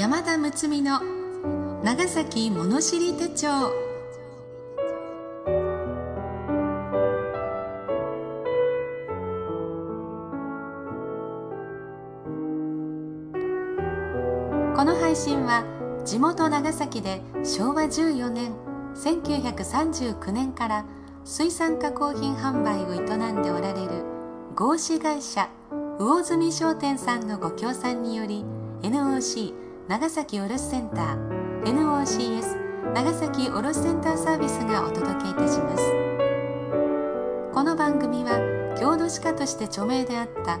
山田睦美の長崎物知り手帳。この配信は地元長崎で昭和14年1939年から水産加工品販売を営んでおられる合資会社魚住商店さんのご協賛により NOC 長崎卸センター NOCS 長崎卸センターサービスがお届けいたします。この番組は郷土史家として著名であった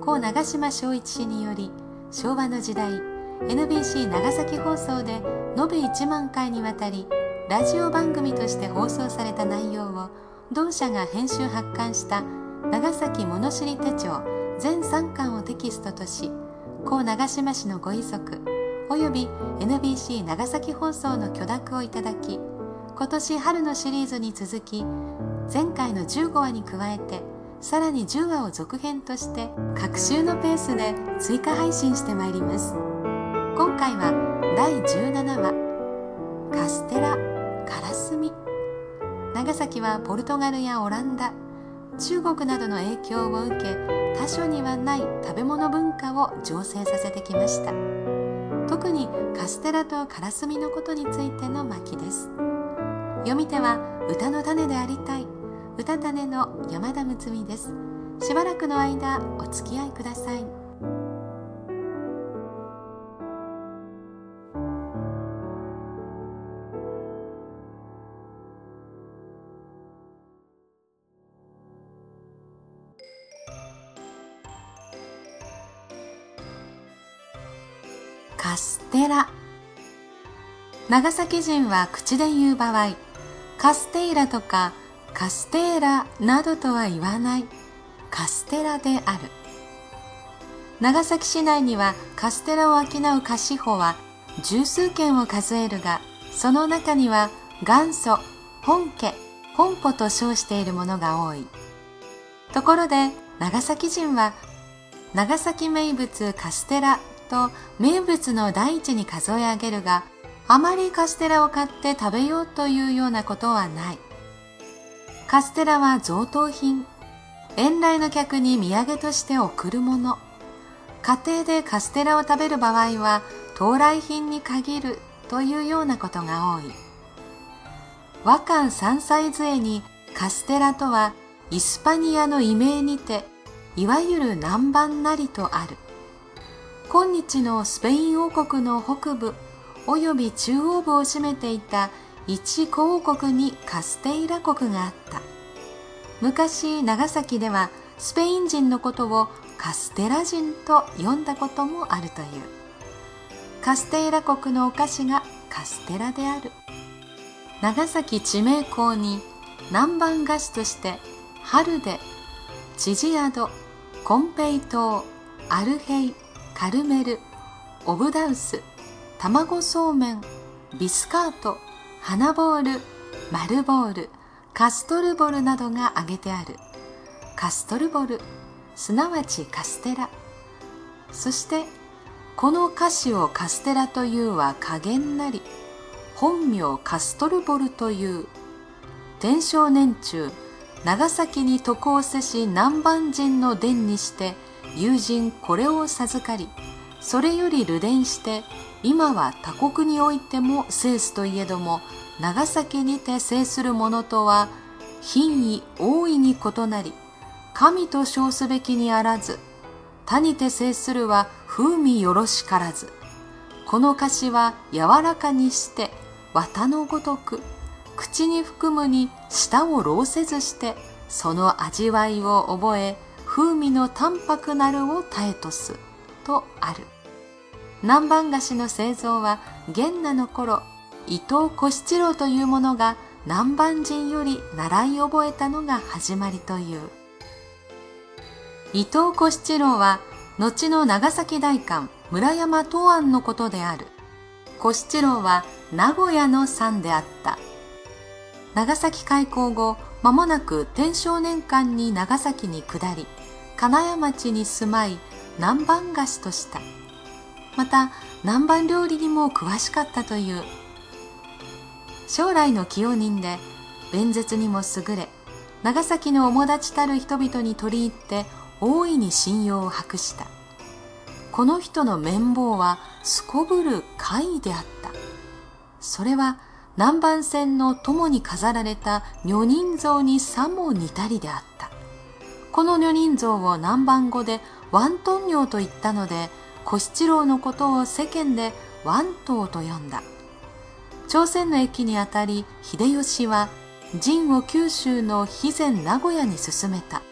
故長島昭一氏により昭和の時代 NBC 長崎放送で延べ1万回にわたりラジオ番組として放送された内容を同社が編集発刊した長崎物知り手帳全3巻をテキストとし故長島市のご遺族および NBC 長崎放送の許諾をいただき今年春のシリーズに続き前回の15話に加えてさらに10話を続編として各週のペースで追加配信してまいります。今回は第17話カステラカラスミ。長崎はポルトガルやオランダ中国などの影響を受け他所にはない食べ物文化を醸成させてきました。特にカステラとカラスミのことについての巻です。読み手は歌の種でありたい。歌種の山田睦美です。しばらくの間お付き合いください。長崎人は口で言う場合カステイラとかカステーラなどとは言わない。カステラである。長崎市内にはカステラを商う菓子舗は十数軒を数えるがその中には元祖本家本舗と称しているものが多い。ところで長崎人は長崎名物カステラと名物の第一に数え上げるがあまりカステラを買って食べようというようなことはない。カステラは贈答品。遠来の客に土産として贈るもの。家庭でカステラを食べる場合は到来品に限るというようなことが多い。和漢三歳杖にカステラとはイスパニアの異名にていわゆる南蛮なりとある。今日のスペイン王国の北部および中央部を占めていた一公国にカステイラ国があった。昔長崎ではスペイン人のことをカステラ人と呼んだこともあるという。カステイラ国のお菓子がカステラである。長崎地名校に南蛮菓子として春でチジアドコンペイトアルヘイカルメルオブダウス卵そうめんビスカート花ボール丸ボールカストルボルなどが挙げてある。カストルボルすなわちカステラ。そしてこの歌詞をカステラというは加減なり本名カストルボルという天正年中長崎に渡航せし南蛮人の伝にして友人これを授かりそれより流伝して今は他国においても制すといえども長崎にて制するものとは品位大いに異なり神と称すべきにあらず他にて制するは風味よろしからずこの菓子は柔らかにして綿のごとく口に含むに舌を浪せずしてその味わいを覚え風味の淡白なるを耐えとすとある。南蛮菓子の製造は元那の頃伊藤小七郎という者が南蛮人より習い覚えたのが始まりという。伊藤小七郎は後の長崎大官村山東庵のことである。小七郎は名古屋の産であった。長崎開港後間もなく天正年間に長崎に下り金谷町に住まい南蛮菓子とした。また南蛮料理にも詳しかったという。将来の起用人で弁舌にも優れ長崎の主立ちたる人々に取り入って大いに信用を博した。この人の綿棒はすこぶる怪であった。それは南蛮船の友に飾られた女人像にさも似たりであった。この女人像を南蛮語でワントン尿と言ったので小七郎のことを世間でワントウと呼んだ。朝鮮の駅にあたり秀吉は陣を九州の肥前名古屋に進めた。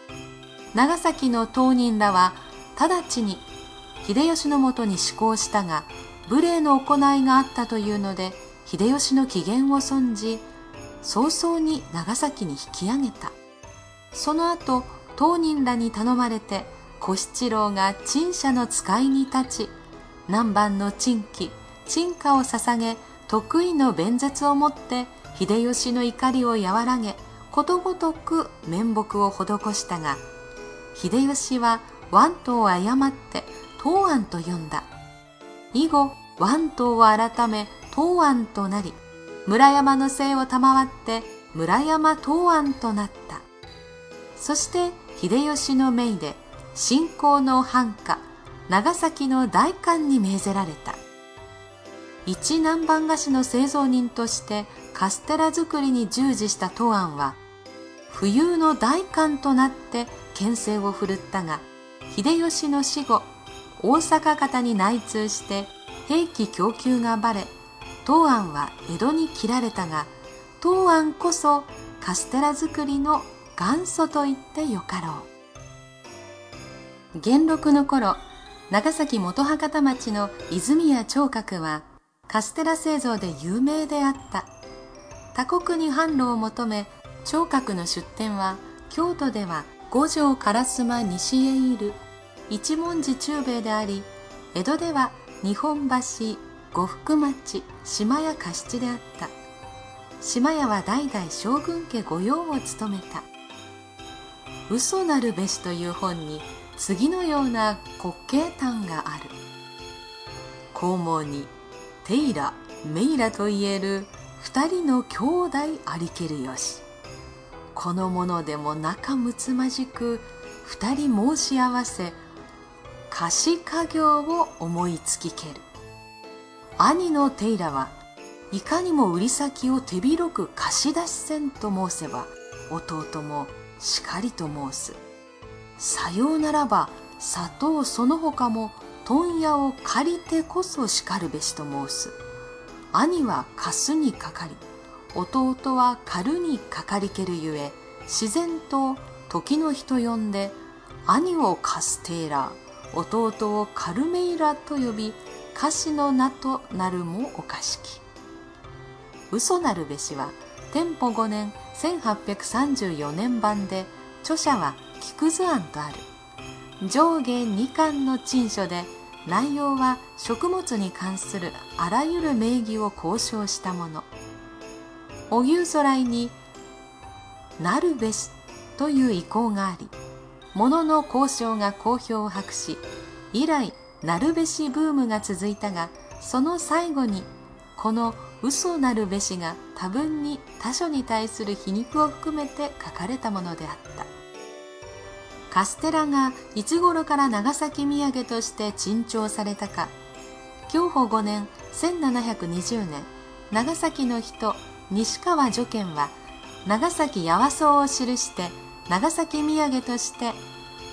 長崎の当人らは直ちに秀吉のもとに施行したが無礼の行いがあったというので秀吉の機嫌を損じ早々に長崎に引き上げた。その後当人らに頼まれて小七郎が陳謝の使いに立ち南蛮の珍奇陳歌を捧げ得意の弁舌をもって秀吉の怒りを和らげことごとく面目を施したが秀吉はワントを誤って東安と呼んだ。以後ワントを改め東安となり村山の姓を賜って村山東安となった。そして秀吉の命で信仰の繁華長崎の大官に命ぜられた。一南蛮菓子の製造人としてカステラ作りに従事した東安は冬の大官となって牽制を振るったが秀吉の死後大阪方に内通して兵器供給がばれ東安は江戸に切られたが東安こそカステラ作りの元祖と言ってよかろう。元禄の頃長崎元博多町の泉谷聴覚はカステラ製造で有名であった。他国に販路を求め聴覚の出店は京都では五条烏丸西へいる。一文字中兵衛であり江戸では日本橋呉服町島屋加七であった。島屋は代々将軍家御用を務めた「嘘なるべし」という本に次のような滑稽譚がある。肛門にテイラメイラといえる二人の兄弟ありけるよし。このものでも仲睦まじく二人申し合わせ貸し家業を思いつきける。兄のテイラはいかにも売り先を手広く貸し出しせんと申せば弟もしかりと申す。さようならば砂糖その他も問屋を借りてこそしかるべしと申す。兄は貸すにかかり弟は借るにかかりけるゆえ自然と時の人呼んで兄をカステーラー弟をカルメイラと呼び歌詞の名となるもおかしき。嘘なるべしは天保5年1834年版で著者は菊図案とある。上下2巻の陳書で内容は食物に関するあらゆる名義を交渉したもの。荻生空になるべしという意向があり物の交渉が好評を博し以来なるべしブームが続いたがその最後にこの嘘なるべしが多分に他書に対する皮肉を含めて書かれたものであった。カステラがいつ頃から長崎土産として珍重されたか。享保5年1720年長崎の人西川助賢は長崎八百草を記して長崎土産として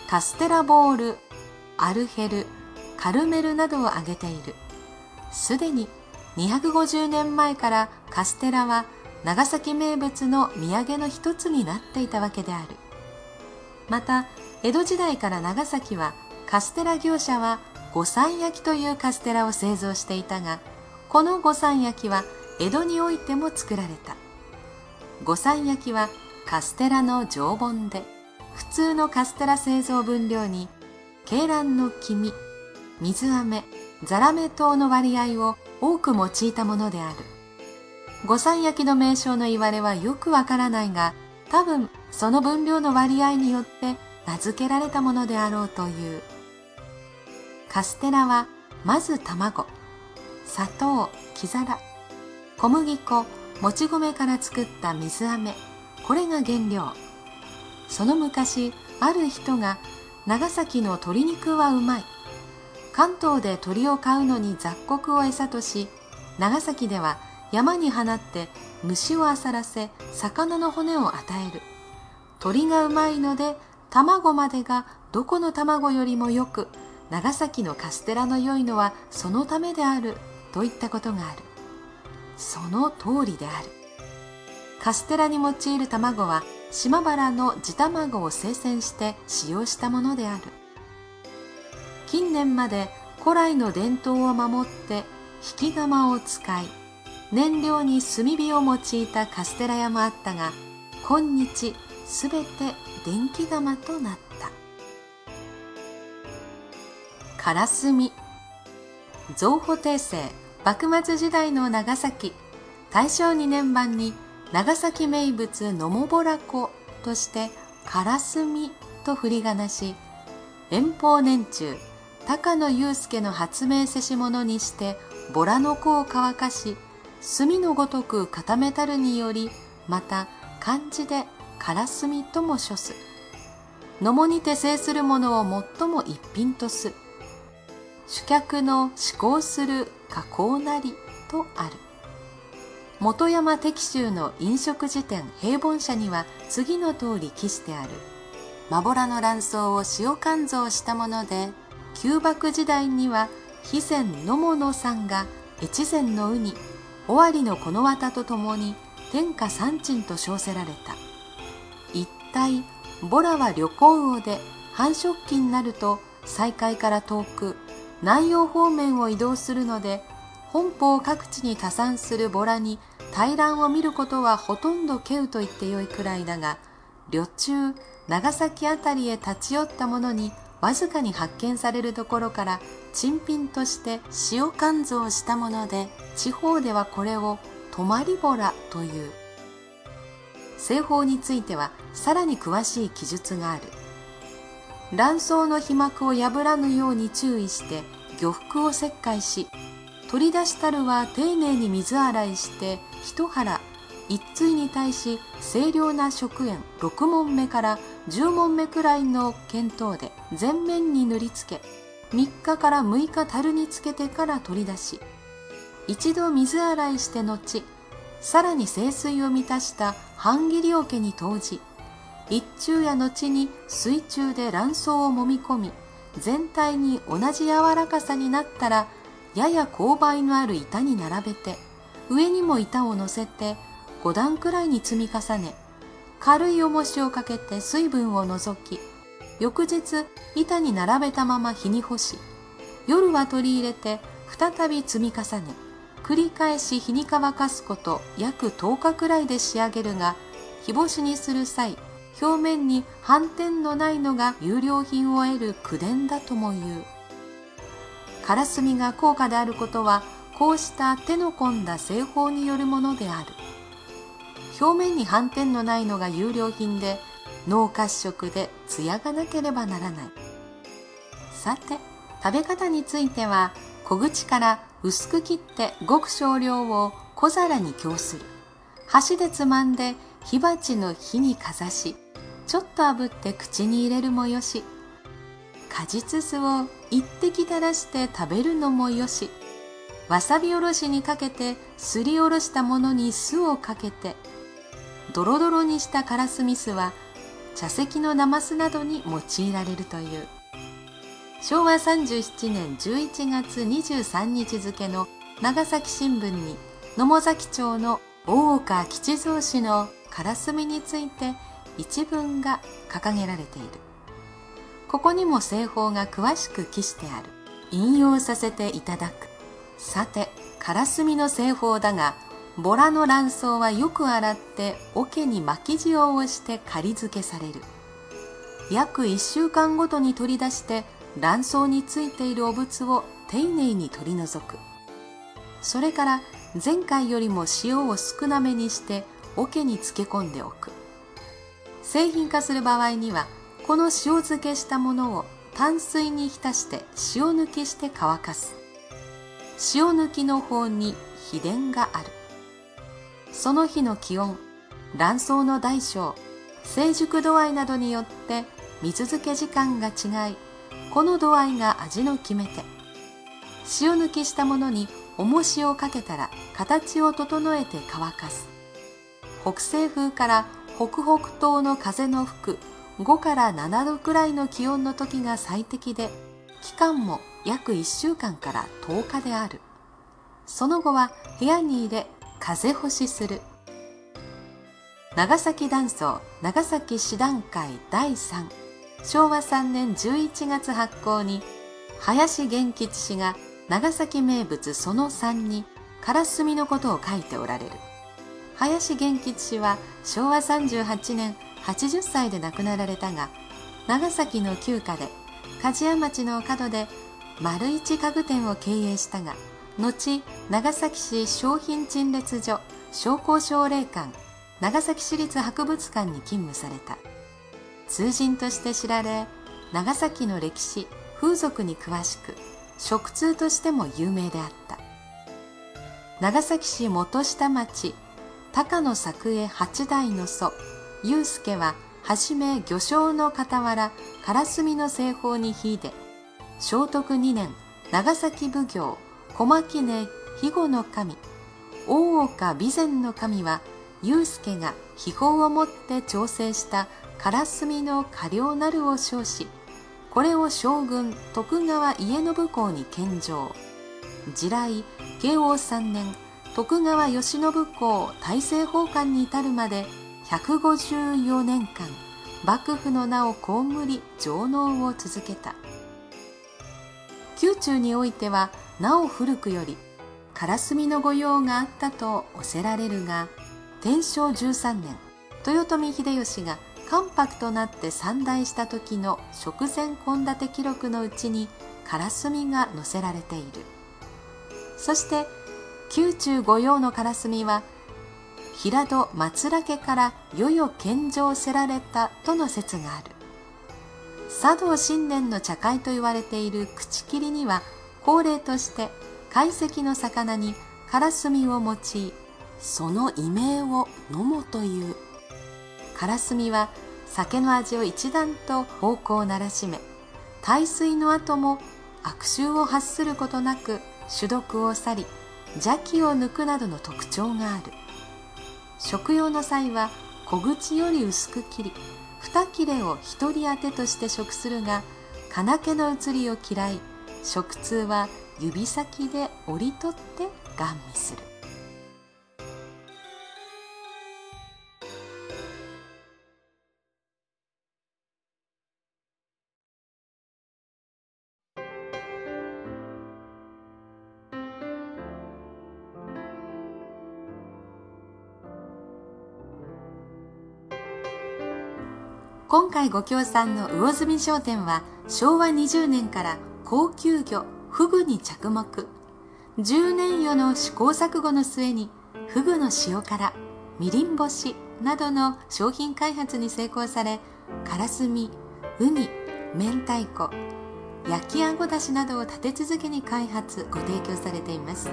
カステラボールアルヘルカルメルなどを挙げている。すでに250年前からカステラは長崎名物の土産の一つになっていたわけである。また江戸時代から長崎はカステラ業者は五三焼きというカステラを製造していたがこの五三焼きは江戸においても作られた。五三焼きはカステラの常盆で普通のカステラ製造分量に鶏卵の黄身水飴ザラメ糖の割合を多く用いたものである。五三焼きの名称の言われはよくわからないが多分その分量の割合によって名付けられたものであろうという。カステラはまず卵砂糖木皿小麦粉もち米から作った水飴これが原料。その昔ある人が長崎の鶏肉はうまい。関東で鳥を飼うのに雑穀を餌とし長崎では山に放って虫をあさらせ魚の骨を与える。鳥がうまいので卵までがどこの卵よりもよく長崎のカステラの良いのはそのためであるといったことがある。その通りである。カステラに用いる卵は島原の地卵を生鮮して使用したものである。近年まで古来の伝統を守って引き釜を使い燃料に炭火を用いたカステラ屋もあったが今日すべて電気釜となった。からすみ造法帝政幕末時代の長崎。大正2年版に長崎名物のもぼらこ」としてからすみと振り仮名し遠方年中高野祐介の発明せし物にしてボラの子を乾かし炭のごとく固めたるによりまた漢字でからすみとも処す。のもにて制するものを最も一品とす。主客の思考する加工なりとある。本山適州の飲食辞典平凡社には次の通り記してある。まぼらの卵巣を塩肝臓したもので旧幕時代には肥前野物さんが越前のウニ尾張のこの綿とともに天下三鎮と称せられた。体ボラは旅行魚で繁殖期になると西海から遠く南洋方面を移動するので本邦各地に多産するボラに大乱を見ることはほとんど稀有と言ってよいくらいだが旅中長崎あたりへ立ち寄った者にわずかに発見されるところから珍品として塩肝臓したもので地方ではこれを泊まりボラという。製法についてはさらに詳しい記述がある。卵巣の皮膜を破らぬように注意して魚腹を切開し取り出したるは丁寧に水洗いして一腹一対に対し清涼な食塩6問目から10問目くらいの見当で全面に塗りつけ3日から6日樽につけてから取り出し一度水洗いして後さらに清水を満たした半切り桶に投じ一中や後に水中で卵巣をもみ込み全体に同じ柔らかさになったらやや勾配のある板に並べて上にも板を乗せて5段くらいに積み重ね軽い重しをかけて水分を除き翌日板に並べたまま日に干し夜は取り入れて再び積み重ね繰り返し日に乾かすこと約10日くらいで仕上げるが日干しにする際表面に斑点のないのが有料品を得る口伝だとも言う。カラスミが高価であることはこうした手の込んだ製法によるものである。表面に斑点のないのが有料品で脳褐色で艶がなければならない。さて食べ方については小口から薄く切ってごく少量を小皿に供する。箸でつまんで火鉢の火にかざしちょっと炙って口に入れるもよし。果実酢を一滴垂らして食べるのもよし。わさびおろしにかけてすりおろしたものに酢をかけてドロドロにしたカラスミ酢は茶席のナマスなどに用いられるという。昭和37年11月23日付の長崎新聞に野母崎町の大岡吉蔵氏のカラスミについて一文が掲げられている。ここにも製法が詳しく記してある。引用させていただく。さてカラスミの製法だがボラの卵巣はよく洗って桶に巻き塩をして仮付けされる。約1週間ごとに取り出して卵巣についている汚物を丁寧に取り除く。それから前回よりも塩を少なめにして桶に漬け込んでおく。製品化する場合にはこの塩漬けしたものを淡水に浸して塩抜きして乾かす。塩抜きの方に秘伝がある。その日の気温卵巣の大小成熟度合いなどによって水漬け時間が違いこの度合いが味の決め手。塩抜きしたものに重しをかけたら形を整えて乾かす。北西風から北北東の風の吹く5から7度くらいの気温の時が最適で期間も約1週間から10日である。その後は部屋に入れ風干しする。長崎断層長崎師団会第3昭和3年11月発行に林玄吉氏が長崎名物その3にからすみのことを書いておられる。林玄吉氏は昭和38年80歳で亡くなられたが長崎の旧家で梶屋町の角で丸一家具店を経営したが後長崎市商品陳列所商工奨励館長崎市立博物館に勤務された。通人として知られ長崎の歴史風俗に詳しく食通としても有名であった。長崎市元下町高野作江八代の祖祐介ははじめ魚商の傍らからすみの製法に秀で聖徳2年長崎奉行小牧根肥後の神大岡備前の神は祐介が秘宝をもって調整したからすみの過料なるを称しこれを将軍徳川家信公に献上。地来慶応3年徳川慶喜公大政奉還に至るまで154年間幕府の名を被り上納を続けた。宮中においてはなお古くよりからすみの御用があったとおせられるが天正13年豊臣秀吉が関白となって参代した時の食前献立記録のうちにからすみが載せられている。そして宮中御用のからすみは平戸松浦家から世々献上せられたとの説がある。茶道新年の茶会と言われている口切りには恒例として懐石の魚にからすみを用いその異名を飲もというからすみは酒の味を一段と方向をならしめ大水の後も悪臭を発することなく種毒を去り邪気を抜くなどの特徴がある。食用の際は小口より薄く切り二切れを一人当てとして食するが金気の移りを嫌い食通は指先で折り取ってガン見する。今回ご協賛の魚住商店は昭和20年から高級魚フグに着目。10年余の試行錯誤の末にフグの塩辛みりん干しなどの商品開発に成功されからすみウニ明太子焼きあごだしなどを立て続けに開発ご提供されています。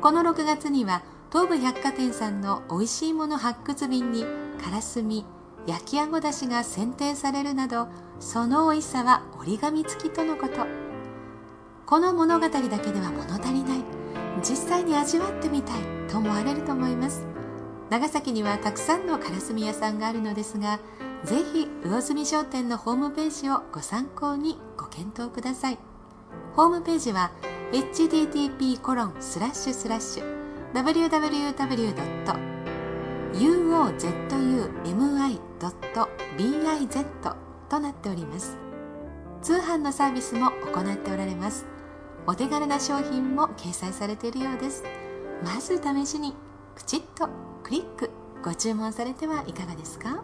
この6月には東武百貨店さんの美味しいもの発掘便にからすみ焼きあごだしが選定されるなどその美味しさは折り紙付きとのこと。この物語だけでは物足りない。実際に味わってみたいと思われると思います。長崎にはたくさんのからすみ屋さんがあるのですがぜひ魚住商店のホームページをご参考にご検討ください。ホームページは http uozumi.biz となっております。通販のサービスも行っておられます。お手軽な商品も掲載されているようです。まず試しにプチッとクリックご注文されてはいかがですか？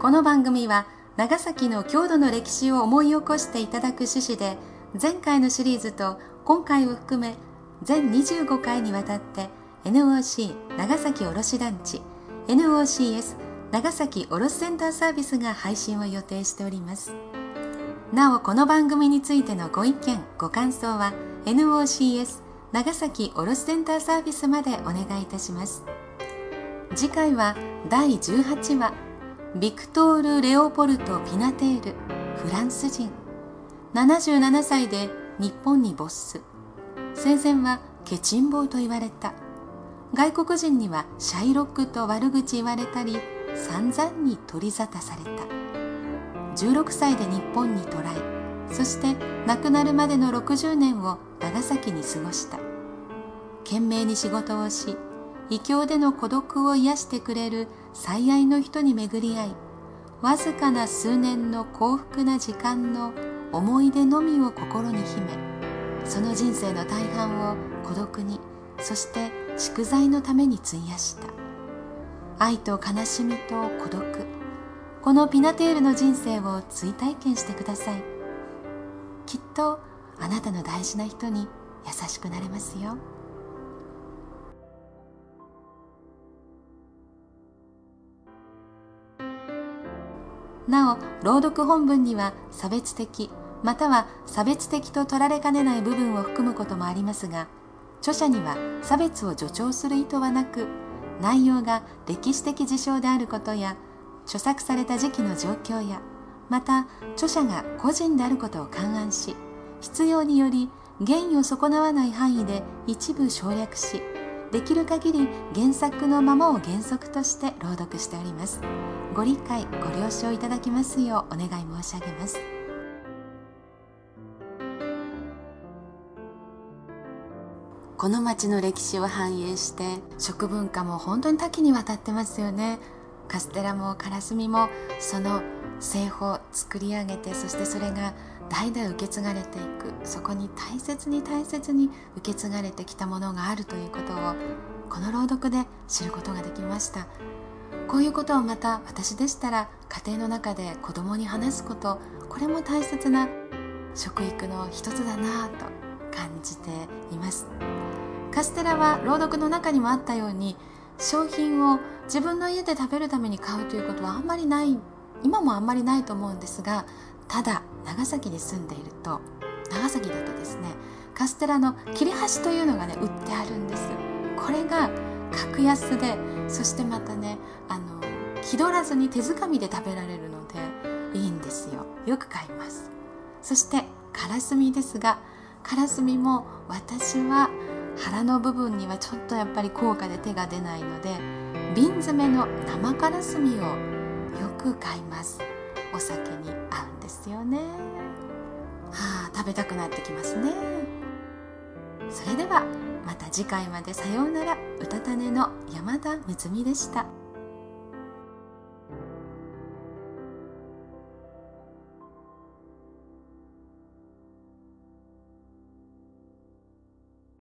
この番組は長崎の郷土の歴史を思い起こしていただく趣旨で前回のシリーズと今回を含め全25回にわたって NOC 長崎卸団地 NOCS 長崎卸センターサービスが配信を予定しております。なおこの番組についてのご意見ご感想は NOCS 長崎卸センターサービスまでお願いいたします。次回は第18話ビクトール・レオポルト・ピナテールフランス人。77歳で日本に没す。生前はケチンボウと言われた。外国人にはシャイロックと悪口言われたり散々に取り沙汰された。16歳で日本に渡来。そして亡くなるまでの60年を長崎に過ごした。懸命に仕事をし異教での孤独を癒してくれる最愛の人に巡り合いわずかな数年の幸福な時間の思い出のみを心に秘めその人生の大半を孤独にそして宿題のために費やした。愛と悲しみと孤独。このピナテールの人生を追体験してください。きっとあなたの大事な人に優しくなれますよ。なお朗読本文には差別的または差別的と取られかねない部分を含むこともありますが著者には差別を助長する意図はなく内容が歴史的事象であることや著作された時期の状況やまた著者が個人であることを勘案し必要により原意を損なわない範囲で一部省略しできる限り原作のままを原則として朗読しております。ご理解ご了承いただきますようお願い申し上げます。この町の歴史を反映して食文化も本当に多岐にわたってますよね。カステラもカラスミもその製法作り上げてそしてそれが代々受け継がれていく。そこに大切に大切に受け継がれてきたものがあるということをこの朗読で知ることができました。こういうことをまた私でしたら家庭の中で子供に話すことこれも大切な食育の一つだなと感じています。カステラは朗読の中にもあったように商品を自分の家で食べるために買うということはあんまりない今もあんまりないと思うんですがただ長崎に住んでいると長崎だとですねカステラの切れ端というのがね売ってあるんですこれが格安でそしてまたねあの気取らずに手づかみで食べられるのでいいんですよ。よく買います。そしてカラスミですがカラスミも私は腹の部分にはちょっとやっぱり高価で手が出ないので瓶詰めの生カラスミをよく買います。お酒に合うんですよね。はあ食べたくなってきますね。それではまた次回までさようなら。うたた寝の山田睦美でした。